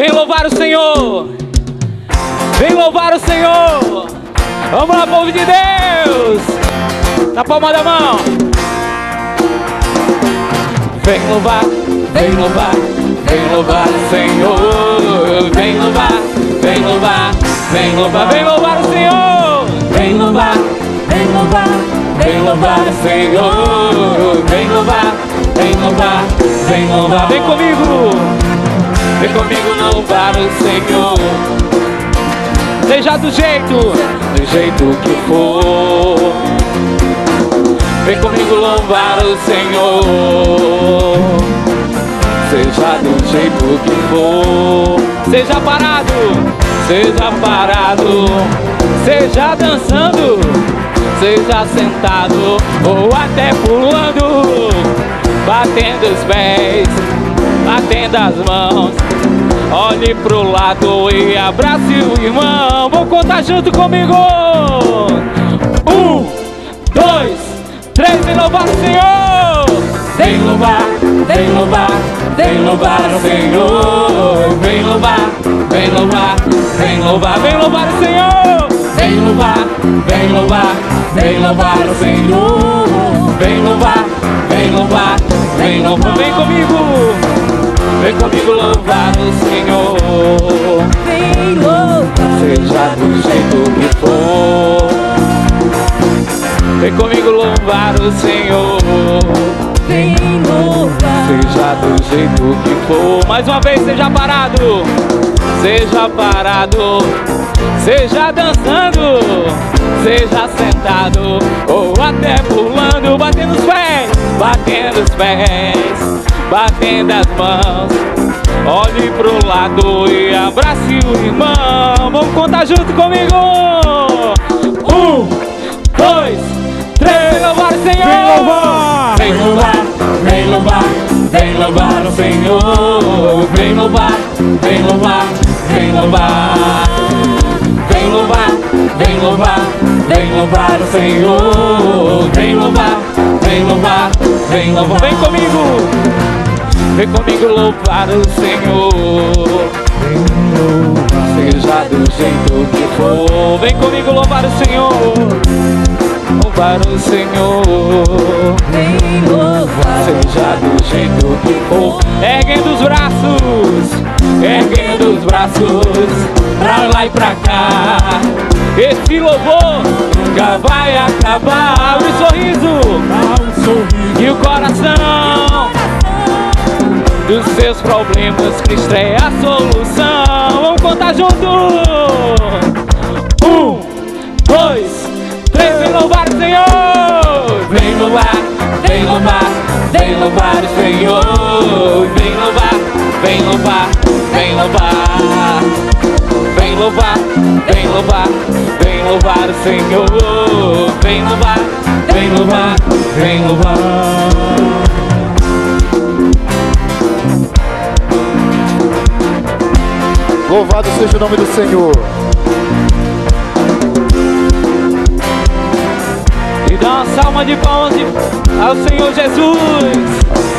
Vem louvar o Senhor. Vem louvar o Senhor. Vamos lá, povo de Deus. Na palma da mão. Vem louvar, vem louvar, vem louvar o Senhor. Vem louvar, vem louvar, vem louvar, vem louvar o Senhor. Vem louvar, vem louvar, vem louvar o Senhor. Vem louvar, vem louvar, vem louvar. Vem comigo, vem comigo louvar o Senhor. Seja do jeito, do jeito que for. Vem comigo louvar o Senhor. Seja do jeito que for. Seja parado, seja parado. Seja dançando, seja sentado ou até pulando. Batendo os pés, batendo as mãos. Olhe pro lado e abrace o irmão. Vou contar junto comigo. Um, dois, três e louvar o Senhor. Vem louvar, vem louvar, vem louvar o Senhor. Vem louvar, vem louvar, vem louvar, vem louvar o Senhor. Vem louvar, vem louvar, vem louvar o Senhor. Vem louvar, vem louvar, vem louvar, vem comigo. Vem comigo louvar o Senhor. Vem louvar. Seja do jeito que for. Vem comigo louvar o Senhor. Vem louvar. Seja do jeito que for. Mais uma vez, seja parado. Seja parado. Seja dançando. Seja sentado. Ou até pulando. Batendo os pés. Batendo os pés. Batendo as mãos. Olhe pro lado e abrace o irmão. Vamos contar junto comigo. Um, dois, três. Louvar o Senhor. Vem louvar. Vem louvar, vem louvar, vem louvar o Senhor. Vem louvar, vem louvar, vem louvar. Vem louvar, vem louvar, vem louvar o Senhor. Vem louvar, vem louvar, vem louvar. Vem comigo, vem comigo louvar o Senhor. Seja do jeito que for, vem comigo louvar o Senhor. Louvar o Senhor. Vem louvar. Seja do jeito que for Erguendo os braços Erguendo os braços Pra lá e pra cá Esse louvor nunca vai acabar Abre o sorriso Dá um sorriso. E o coração Dos seus problemas Cristo é a solução. Vamos contar junto. Um, dois, três Vem louvar o Senhor. Vem louvar, vem louvar Vem louvar o Senhor. Vem louvar, vem louvar Vem louvar. Vem louvar, vem louvar Vem louvar o Senhor. Vem louvar, vem louvar Vem louvar Louvado seja o nome do Senhor. E dá uma salva de palmas ao Senhor Jesus.